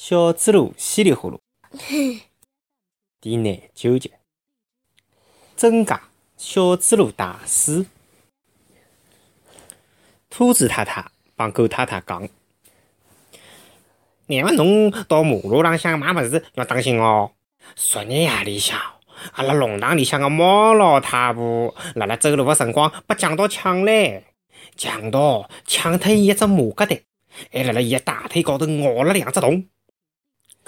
小猪猡稀里呼噜，第廿九集，增加小猪猡大师。兔子太太帮狗太太讲：“那么侬到马路浪向买物事要当心哦。昨日夜里向，阿拉弄堂里向个猫老太婆辣辣走路个辰光被强盗抢来，强盗抢脱伊一只马疙瘩，还辣辣伊个大腿高头咬了两只洞。”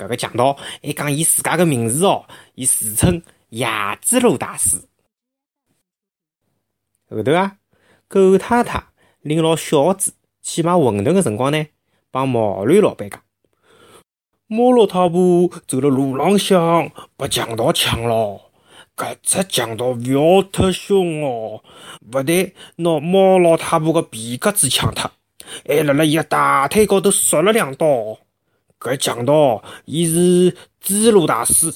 搿个强盗还讲伊自家个名字哦，伊自称亚之路大师。后头啊，狗太太领牢小子去买馄饨个辰光呢，帮毛驴老板讲：毛老太婆走了路浪向被强盗抢了，搿只强盗勿要忒凶哦，勿但拿毛老太婆个皮夹子抢脱，还辣辣伊个大腿高头戳了两刀。搿强盗，伊是猪猡大师。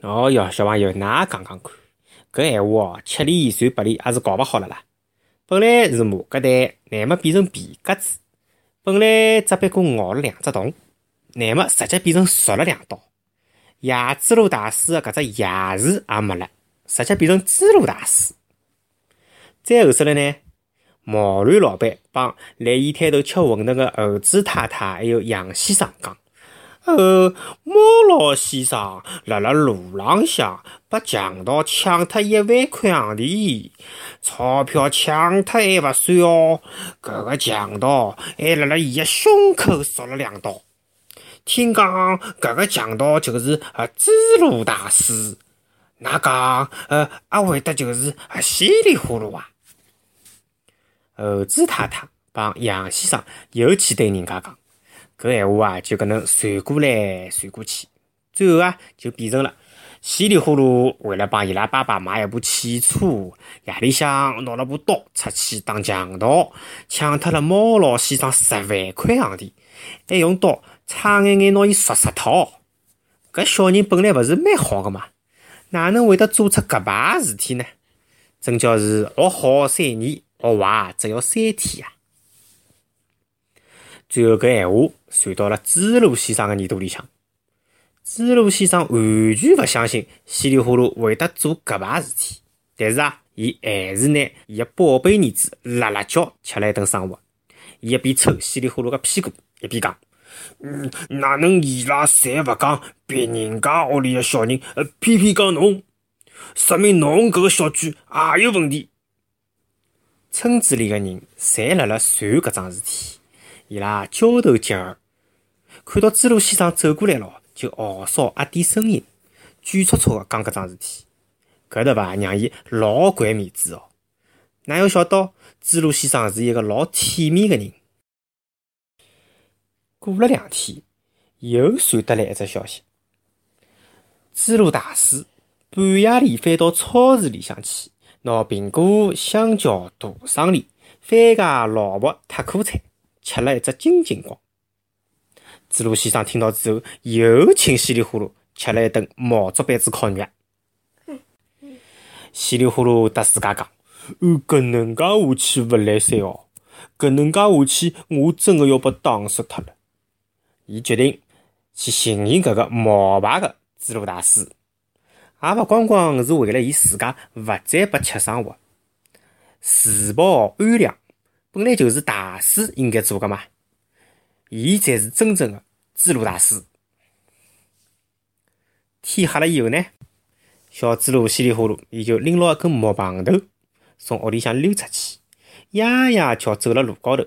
哦哟，小朋友，㑚讲讲看，搿闲话哦，七里算八里，也是搞勿好了啦。本来是马疙瘩，乃末变成皮夹子；本来只别过咬了两只洞，乃末直接变成戳了两刀。野猪猡大师搿只“野”字也没了，直接变成猪猡大师。再后首来呢？毛驴老板帮来伊摊头吃馄饨个猴子太太还有杨先生讲：“呃，猫老先生辣辣路浪向被强盗抢脱一万块洋钿，钞票抢脱还勿算哦，搿个强盗还辣辣伊个胸口戳了两刀。听讲搿个强盗就是呃猪猡大师，哪讲呃还会得就是啊稀里糊涂啊？”猴子太太帮杨先生又去对人家讲，搿闲话啊就搿能传过来传过去，最后啊就变成了稀里呼噜为了帮伊拉爸爸买一部汽车，夜里向拿了把刀出去打强盗，抢脱了猫老先生十万块洋钿，还用刀差眼眼拿伊杀死脱。搿小人本来勿是蛮好个嘛，哪能会得做出搿排事体呢？真叫是学好三年。学坏只要三天呀！最后，搿闲话传到了猪鲁先生个耳朵里向。猪猡先生完全勿相信稀里呼噜会得做搿排事体，但是啊，伊还是拿伊个宝贝儿子辣辣叫吃了一顿生活。伊一边抽稀里呼噜个屁股，一边讲：“嗯，哪能伊拉侪勿讲别人家屋里个小人，呃，偏偏讲侬，说明侬搿个小鬼也有问题。”村子里个人侪辣辣传搿桩事体，伊拉交头接耳，看到猪猡先生走过来了，就号哨压低声音，鬼戳戳个讲搿桩事体。搿头伐让伊老管面子哦。哪要晓得猪猡先生是一个老体面个人。过了两天，又传得来一只消息：猪猡大师半夜里翻到超市里向去。拿苹果、香蕉、大赏梨、番茄、萝卜、特苦菜，吃了一只精精光。子路先生听到之后，又请稀里呼噜吃了一顿毛竹板子烤肉。稀里呼噜搭自家讲：“搿能介下去勿来三哦，搿能介下去我真个要被打死脱了。”伊决定去寻寻搿个冒牌个猪猡大师。也勿光光是为了伊自家勿再被吃生活，自保安良本来就是大师应该做个嘛，伊才是真正的猪猡大师。天黑了以后呢，小猪猡稀里呼噜，伊就拎牢一根木棒头，从屋里向溜出去，呀呀叫走了路高头。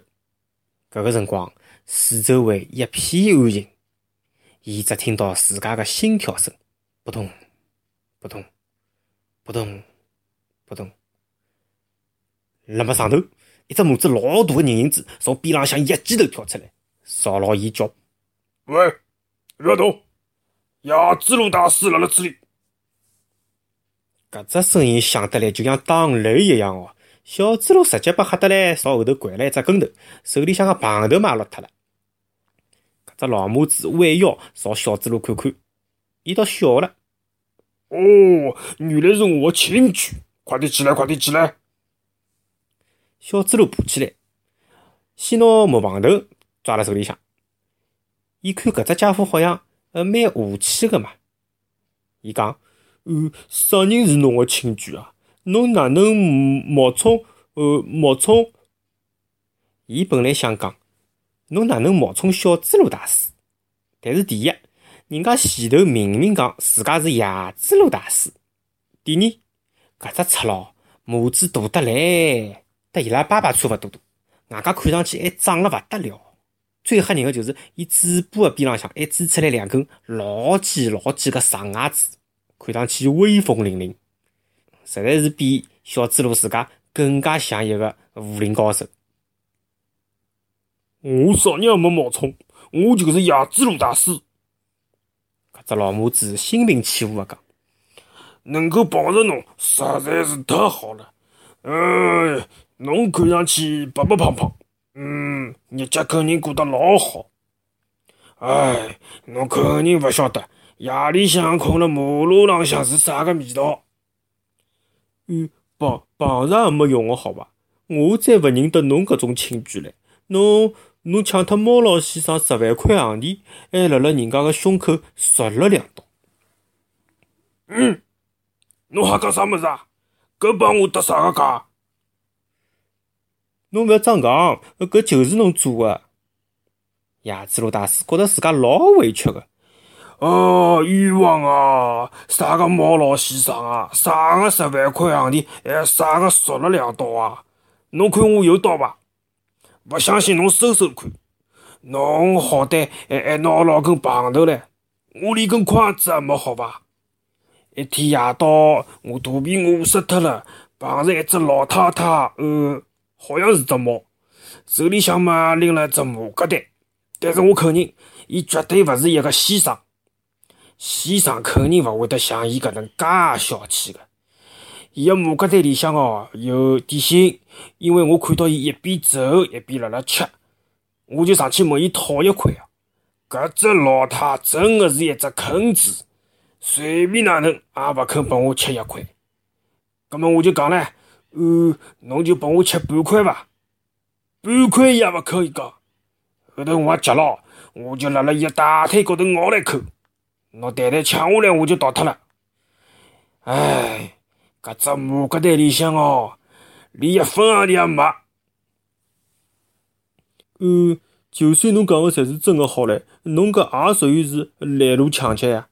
搿个辰光，四周围一片安静，伊只听到自家个心跳声，扑通。扑通，扑通，扑通。那么上头，一只母子老大的人影子从边浪向一记头跳出来，朝牢伊叫：“喂，热头，亚子路大师辣辣这里。”搿只声音响得来就像打雷一样哦！小猪猡直接被吓得来，朝后头跪了一只跟头，手里向个棒头嘛落脱了。搿只老母子弯腰朝小猪猡看看，伊倒笑了。哦，原来是我亲戚！快点起来，快点起来！小猪猡爬起来，先拿木棒头抓辣手里向，伊看搿只家伙好像呃蛮和气个嘛。伊讲：“呃，啥人是侬个亲眷啊？侬哪能冒充呃冒充？”伊本来想讲：“侬哪能冒充小猪猡大师？”但是第一，人家前头明明讲自家是野猪路大师；第二，搿只赤佬模子大得来，得伊拉爸爸差勿多大，外加看上去还壮了勿得了。最吓人个就是，伊嘴巴个边浪向还支出来两根老尖老尖个长牙齿，看上去威风凛凛，实在是比小猪猡自家更加像一个武林高手。我啥人也没冒充，我就是野猪猡大师。搿只老母子心平气和地讲：“能够碰着侬，实在是太好了。哎，侬看上去白白胖胖。”嗯，日脚肯定过得老好。哎，侬肯定勿晓得夜里向困辣马路浪向是啥个味道。嗯，碰碰着也没用个好伐？我再勿认得侬搿种亲眷唻。侬侬抢脱猫老先生十万块洋钿，还辣辣人家个胸口戳了两刀。嗯，侬瞎讲啥物事啊？搿帮我搭啥个界？侬勿要装戆，搿就是侬做个。野猪猡大师觉得自家老委屈个。哦，冤枉啊！啥个猫老先生啊？啥个十万块洋钿？还啥个戳了两刀啊？侬看我有刀伐？勿相信侬搜搜看。侬好歹还还拿牢根棒头唻，我连根筷子也没，好伐？一天夜到，我肚皮饿死脱了，碰着一只老太太，呃。好像是只猫，手里向嘛拎了只马疙瘩，但是我肯定，伊绝对勿是一个先生。先生肯定勿会得像伊搿能介小气个。伊个马疙瘩里向哦有点心，因为我看到伊一边走一边辣辣吃，我就上去问伊讨一块啊。搿只老太真的是一只坑子，随便哪能也勿肯拨我吃一块。葛末我就讲唻。呃，侬就拨我吃半块伐？半块也勿可以讲。后头我也急了，我就辣辣伊个大腿高头咬了一口，拿袋袋抢下来，我就逃脱了。哎，搿只马疙瘩里向哦，连一分洋钿也没。嗯，就算侬讲个侪是真个好唻，侬搿也属于是拦路抢劫呀。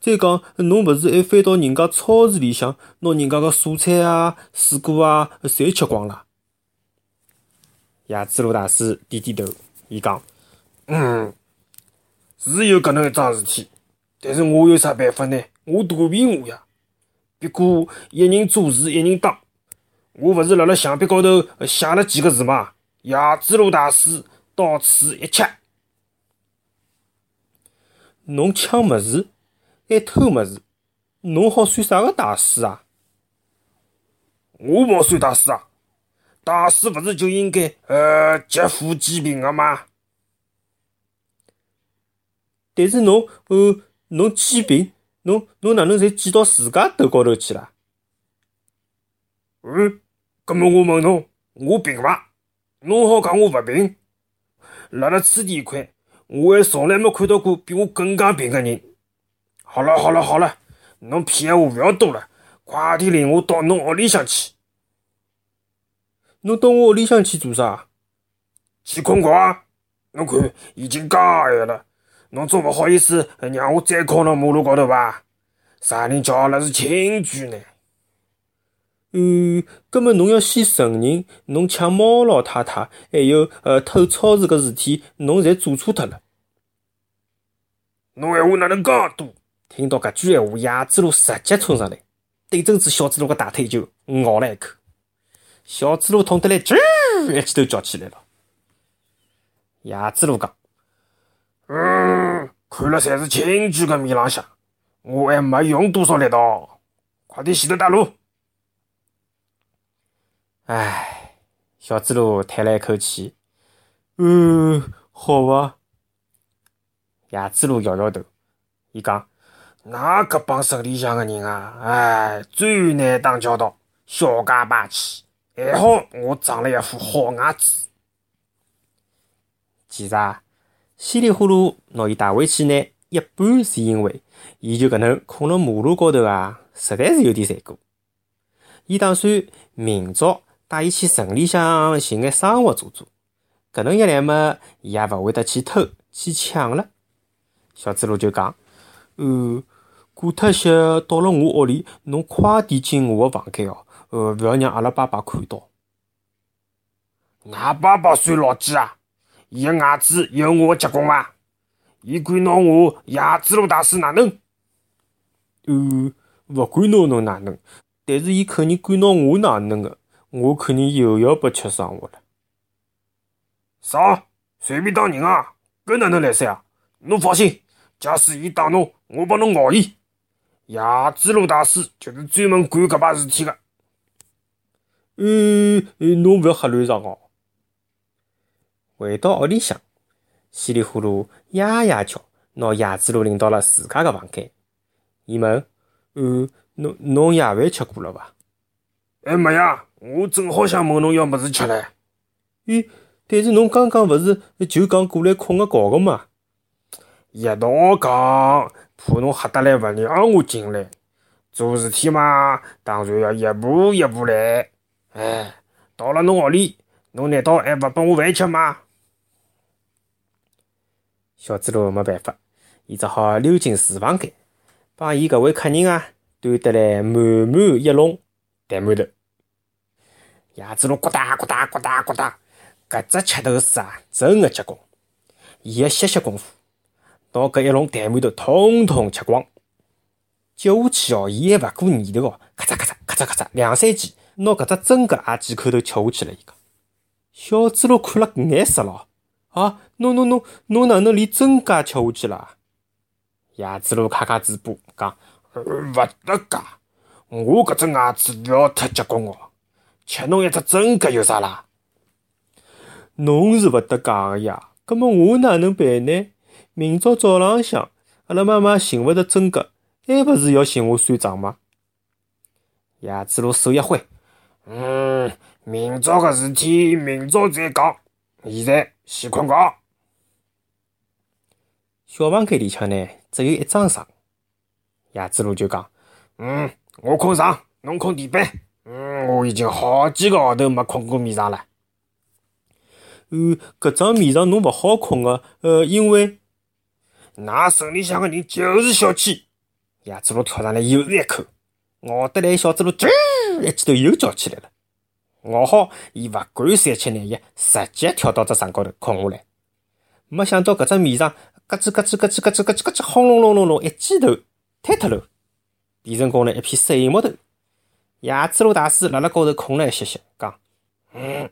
再讲，侬勿是还翻到人家超市里向，拿人家个蔬菜啊、水果啊，侪吃光了？野猪猡大师点点头，伊讲：“嗯，是有搿能一桩事体，但是我有啥办法呢？我肚皮饿呀。不过一人做事一人当，我勿是辣辣墙壁高头写了几个字吗？野猪猡大师到此一吃。侬抢物事？”还偷么子？侬好算啥个大师啊？我莫算大师啊！大师勿是就应该呃劫富济贫个吗？但是侬呃侬济贫，侬侬哪能侪济到自家头高头去了？嗯，搿么我问侬，我贫伐？侬好讲我勿贫？辣辣此地块，我还从来没看到过比我更加贫个人。好了好了好了，侬屁话勿要多了，快点领我到侬屋里向去。侬到我屋里向去做啥？去困觉啊。侬看，已经介晚了，侬总勿好意思让我再靠到马路高头吧？啥人叫阿拉是亲眷呢？嗯，葛末侬要先承认，侬抢猫老太太，还有呃偷超市个事体，侬侪做错脱了。侬闲话哪能介多？听到搿句闲话，野猪猡直接冲上来，对准子小猪猡个大腿就咬了一口。小猪猡痛得来，啾一记头叫起来了。野猪猡讲：“嗯，看了侪是亲眷个面浪向，我还没用多少力道，快点前头带路。”唉，小猪猡叹了一口气：“嗯，好伐？”野猪猡摇摇头，伊讲。那搿帮城里向个人啊，唉，最难打交道，小家霸气。还好我长了一副好牙齿。其实啊，稀里呼噜拿伊带回去呢，一半是因为伊就搿能困辣马路高头啊，实在是有点残酷。伊打算明朝带伊去城里向寻眼生活做做，搿能一来嘛，伊也勿会得去偷去抢了。小猪猡就讲：“呃，过脱些到了我屋里，侬快点进我个房间哦，呃，勿要让阿拉爸爸看到。俺爸爸算老几啊？伊个牙齿有我结棍伐？伊管拿我牙齿路大师哪能？呃，勿管拿侬哪能，但是伊肯定管拿我哪能个，我肯定又要被吃生活了。啥？随便打人啊？搿哪能来三啊？侬放心。假使伊打侬，我帮侬咬伊。牙齿路大师就是专门管搿把事体个。嗯，侬勿要瞎乱讲哦。回到屋里向，稀里呼噜呀呀叫，拿牙齿路领到了自家个房间。伊问：“呃，侬侬夜饭吃过了伐？”“还没呀，我正好想问侬要么子吃唻。”“咦，但是侬刚刚勿是就讲过来困个觉个嘛？”一道讲，怕侬吓得来勿让我进来。做事体嘛，当然要一步一步来。哎，到了侬屋里，侬难道还勿拨我饭吃吗？小猪猡没办法，伊只好溜进厨房间，帮伊搿位客人啊端得来满满一笼蛋馒头。鸭子猡咕哒咕哒咕哒咕哒，搿只吃头师啊，真个结棍。伊个歇歇功夫。拿搿一笼蛋馒头统统吃光，接下去哦，伊还勿顾念头哦，咔嚓咔嚓咔嚓咔嚓两三记，拿搿只真个也几口头吃下去了。伊讲，小猪猡看了眼色咯，啊，侬侬侬侬哪能连真噶吃下去啦？鸭子路卡卡嘴巴讲，勿得噶，我搿只牙齿勿要太结棍哦，吃侬一只真噶有啥啦？侬是勿得讲个呀，葛末我哪能办呢？明朝早浪向，阿拉妈妈寻勿着真格，还勿是要寻我算账吗？鸭子路手一挥，嗯，明朝个事体明朝再讲，现在先困觉。小房间里向呢，只有一张床。鸭子路就讲，嗯，我困床，侬困地板。嗯，我已经好几个号头没困过面床了。呃，搿张面床侬勿好困个，呃，因为。那城里向个人就是小气，鸭子路跳上来又是一口，咬得来小猪猡啾一记头又叫起来了。咬好，伊勿管三七廿一，直接跳到只床高头困下来。没想到搿只面上咯吱咯吱咯吱咯吱咯吱咯吱轰隆隆隆隆，一记头坍脱了，变成功了一片碎木头。鸭子猡大师辣辣高头困了一歇歇，讲：“嗯，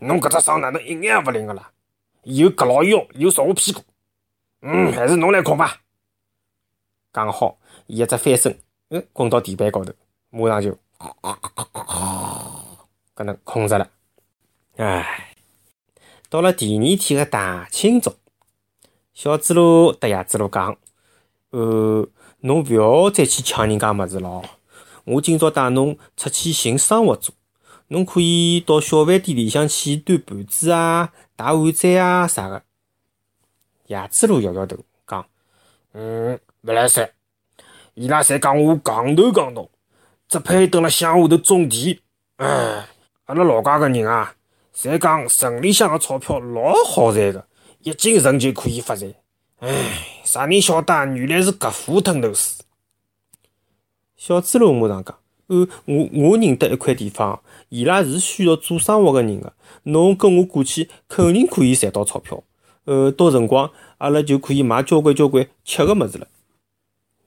侬搿只床哪能一眼也勿灵个啦？又夹牢腰，又朝我屁股。”嗯，还是侬来困吧。刚好，伊一只翻身，嗯，滚到地板高头，马上就，搿能困着了。唉，到了第二天的大清早，小猪猡对鸭子猡讲：“呃，侬勿要再去抢人家物事咯。我今朝带侬出去寻生活做，侬可以到小饭店里向去端盘子啊、打碗盏啊啥个。”叶子猡摇摇头，讲：“嗯，勿来三，伊拉侪讲我戆头戆脑，只配蹲辣乡下头种田。哎，阿拉老家个人啊，侪讲城里向个钞票老好赚个，一进城就可以发财。哎，啥人晓得原来是搿副吞头师？”小猪猡马上讲：“呃，我我认得一块地方，伊拉是需要做生活个人个，侬跟我过去，肯定可以赚到钞票。”呃，到辰光阿拉就可以买交关交关吃个物事了。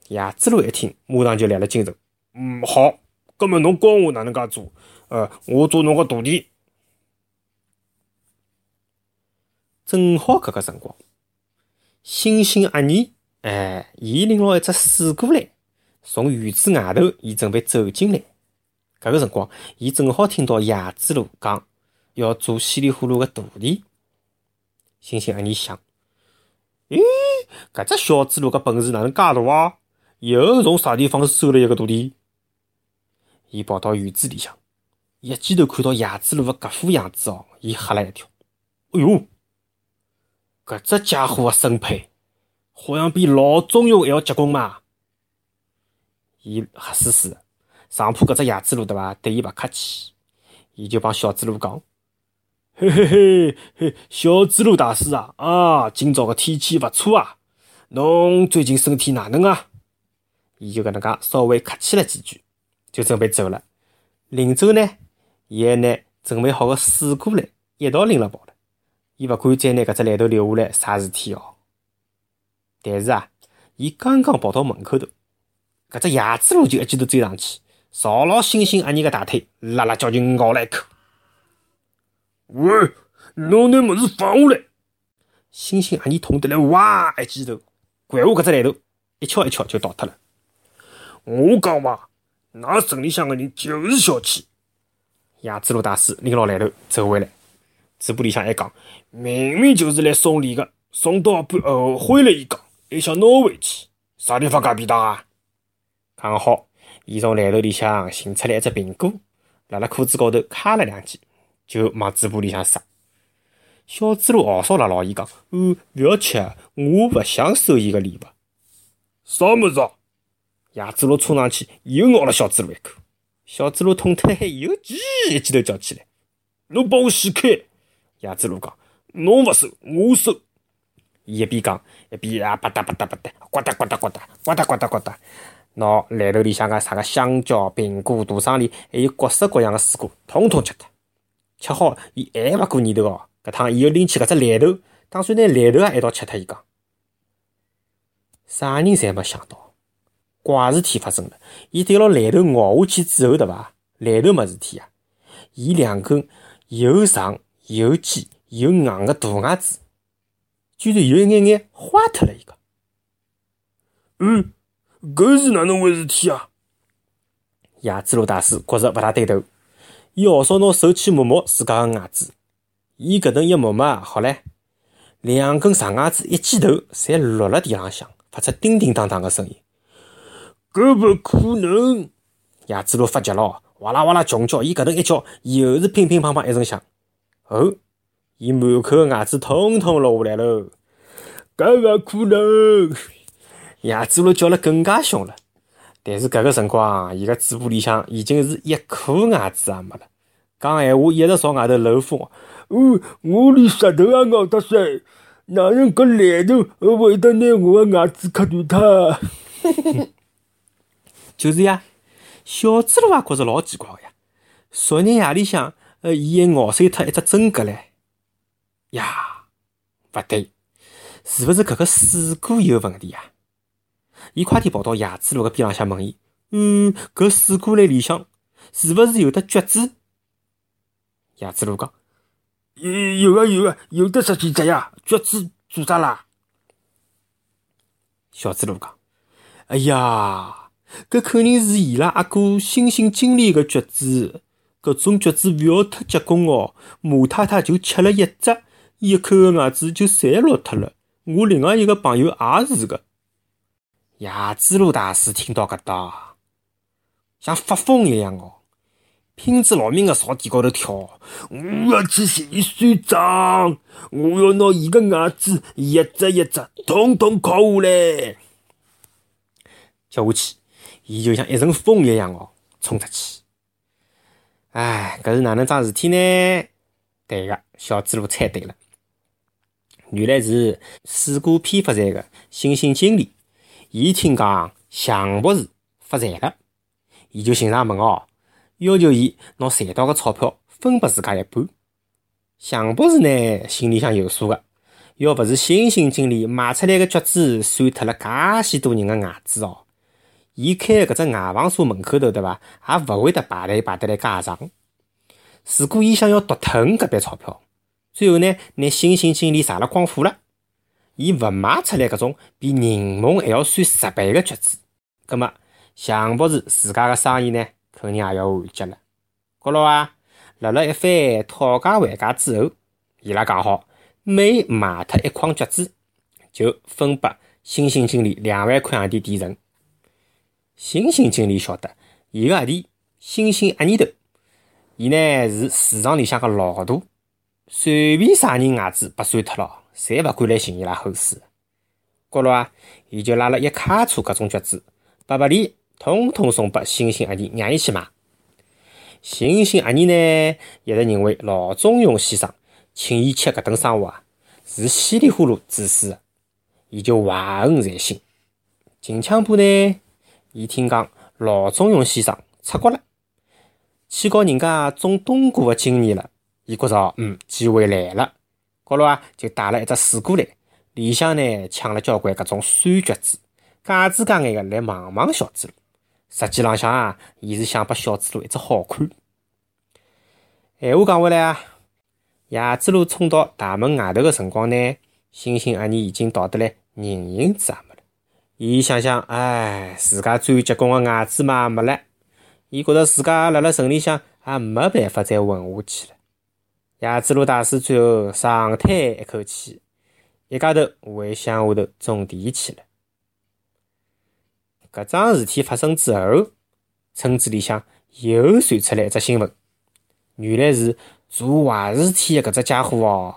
叶子猡一听，马上就来了精神。嗯，好，葛末侬教我哪能介做？呃，我做侬个徒弟。正好搿个辰光，星星阿姨，哎，伊拎牢一只水果篮，从院子外头，伊准备走进来。搿个辰光，伊正好听到叶子猡讲要做稀里呼噜个徒弟。星星阿姨想，咦，搿只小猪猡个本事哪能介大啊？又从啥地方收了一个徒弟？伊跑到院子里向，一记头看到叶子猡个搿副样子哦，伊吓了一跳。哎哟，搿只家伙个身配好像比老中庸还要结棍嘛！伊吓死死的，上铺搿只叶子路对伐？对伊勿客气，伊就帮小子路讲：“嘿嘿嘿嘿，小子路大师啊，啊，今朝个天气勿错啊，侬最近身体哪能啊？”伊就搿能介稍微客气了几句，就准备走了。临走呢，伊还拿准备好个水果篮一道拎了跑了。伊勿敢再拿搿只篮头留下来，啥事体哦？但是啊，伊刚刚跑到门口头，搿只叶子路就一记头追上去，朝牢星星阿姨个大腿，辣辣叫就咬了一口。喂，侬拿物事放下来！星星阿姨痛得来哇一记头，掼下搿只篮头，一敲一敲就倒脱了。我讲嘛，㑚城里向个人就是小气。叶子路大师拎牢篮头走回来。嘴巴里向还讲，明明就是来送礼的，送到一半后悔了，伊讲还想拿回去，啥地方介便当啊？刚好，伊从篮头里向寻出来一只苹果，辣辣裤子高头卡了两记，就往嘴巴里向塞。小猪猡豪少辣牢伊讲，呃，勿要吃，我勿想收伊个礼物。啥物事？叶子路冲上去又咬了小猪猡一口，小猪猡痛得海，又叽一记头叫起来，侬帮我死开！叶子路讲：“侬勿收，我收。”伊一边讲一边啊，吧嗒吧嗒吧嗒，呱嗒呱嗒呱嗒，呱嗒呱嗒呱嗒，拿篮头里向个啥个香蕉、苹果、大双梨，还有各式各样个水果，统统吃脱。吃好，伊还勿过念头哦。搿趟伊又拎起搿只篮头，打算拿篮头也一道吃脱。伊讲：“啥人侪没想到，怪事体发生了。伊对牢篮头咬下去之后，对伐？篮头没事体啊，伊两根又长。”又尖又硬个大牙子，居然有一眼眼坏脱了一个。嗯，搿是哪能回事体啊？叶子路大师觉着勿大对头，伊号少拿手去摸摸自家个牙齿，伊搿能一摸摸，好唻，两根长牙齿一记头，侪落辣地浪向，发出叮叮当当个声音。搿勿可能！叶子路发急了，哇啦哇啦穷叫，伊搿能一叫，又是乒乒乓乓一声响。哦，伊满口个牙齿统统落下来喽！搿勿可能！叶子路叫了更加凶了。但是搿个辰光，伊个嘴巴里向已经是一颗牙齿也没了，讲闲话一直朝外头漏风。哦，我连舌头也咬得碎，哪能搿篮头会得拿我个牙齿磕断脱？就是呀，小猪猡也觉着老奇怪个呀。昨日夜里向。呃，伊还咬碎脱一只真格唻！呀，勿对，是勿是搿个水果有问题呀？伊快点跑到叶子路个边浪向问伊：“嗯，搿水果篮里向是勿是有的橘子？”叶子路讲：“有有个有个有的十几只呀，橘子做啥啦？”小猪猡讲：“哎呀，搿肯定是伊拉阿哥星星经理个橘子。”搿种橘子勿要太结棍哦，马太太就吃了一只，一口个牙齿就侪落脱了。我另外一个朋友也是个。叶子路大师听到搿搭，像发疯一样哦，拼死老命个朝地高头跳。我要去寻算账，我要拿伊个牙齿一只一只统统敲下来。接下去，伊就像一阵风一样哦，冲出去。哎，搿是哪能桩事体呢？对个，小猪猡猜对了，原来是水果批发站个星星经理，伊听讲向博士发财了，伊就寻上门哦，要求伊拿赚到个钞票分拨自家一半。向博士呢，心里向有数个，要勿是星星经理卖出来个橘子算脱了介许多人的牙齿哦。伊开搿只外房所门口头，对伐？也勿会得排队排得来介长。如果伊想要独吞搿笔钞票，最后呢，拿星星经理砸了光火了，伊勿卖出来搿种比柠檬还要酸十倍个橘子，葛末向博士自家个生意呢，肯定也要完结了。觉牢啊，辣辣一番讨价还价之后，伊拉讲好，每卖脱一筐橘子，就分拨星星经理两万块洋钿提成。星星经理晓得，伊个阿弟星星阿尼头，伊呢是市场里向个老大，随便啥人牙齿被算脱了，侪勿敢来寻伊拉后事。过了啊，伊就拉了一卡车搿种橘子，白白里统统送拨星星阿弟，让伊去买。星星阿姨呢，一直认为老中庸先生请伊吃搿顿生活啊，是稀里糊涂指使的，伊就怀恨在心。近腔部呢，伊听讲老中庸先生出国了，去搞人家种冬瓜的经验了，伊觉着嗯，机会来了，高头啊就带了一只水果来，里向呢抢了交关搿种酸橘子，假子假眼个来望望小猪猡。实际浪向啊，伊是想拨小猪猡一只好看。闲话讲回来啊，野猪猡冲到大门外头个辰光呢，星星阿姨已经到得来，人影子也没了。伊想想，哎，自家最结棍个牙齿嘛没了，伊觉着自家辣辣城里向也没办法再混下去了。野猪猡大师最后长叹一口气，一家头回乡下头种地去了。搿桩事体发生之后，村子里向又传出来一只新闻，原来是做坏事体的搿只家伙哦，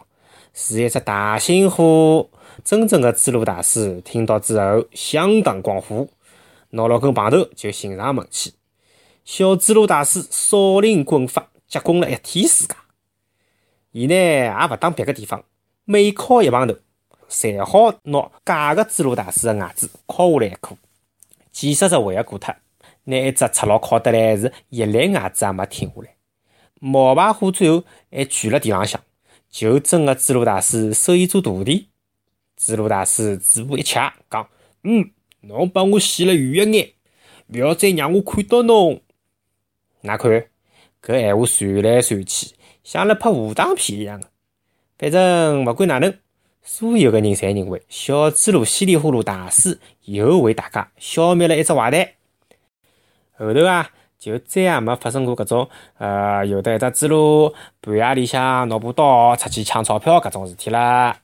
是一只大心虎。真正的猪猡大师听到之后相当光火，拿了根棒头就寻上门去。小猪猡大师少林棍法结棍了一天世界，伊呢也勿当别个地方，每敲一棒头，侪好拿假个猪猡大师的牙齿敲下来一颗，几十只回合过脱，拿一只赤佬敲得来是一粒牙齿也没停下来。冒牌货最后还跪了地浪向，求真个猪猡大师收伊做徒弟。猪猡大师嘴巴一掐，讲：“嗯，侬帮我死了远一眼，勿要再让我看到侬。”哪看搿闲话传来传去，像辣拍武打片一样的。反正勿管哪能，所有个人侪认为小猪猡稀里呼噜大师又为大家消灭了一只坏蛋。后头啊，就再也没发生过搿种呃，有的一只猪猡半夜里向拿把刀出去抢钞票搿种事体了。